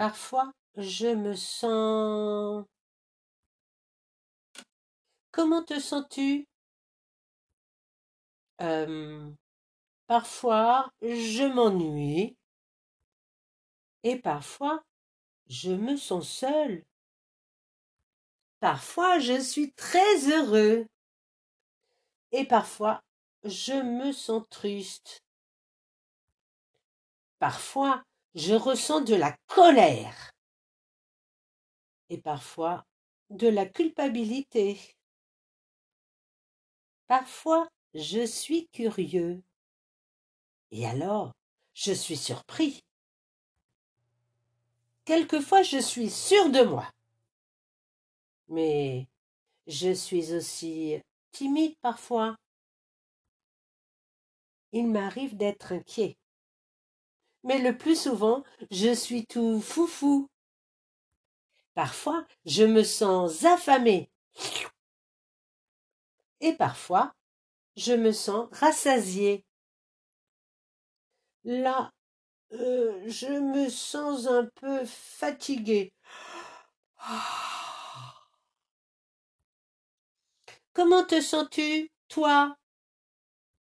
Parfois, je me sens... Comment te sens-tu? Parfois, je m'ennuie. Et parfois, je me sens seul. Parfois, je suis très heureux. Et parfois, je me sens triste. Parfois, je ressens de la colère. Et parfois, de la culpabilité. Parfois, je suis curieux. Et alors, je suis surpris. Quelquefois, je suis sûr de moi. Mais je suis aussi timide parfois. Il m'arrive d'être inquiet. Mais le plus souvent, je suis tout foufou. Parfois, je me sens affamé. Et parfois, je me sens rassasié. Là, euh, je me sens un peu fatigué. Comment te sens-tu, toi?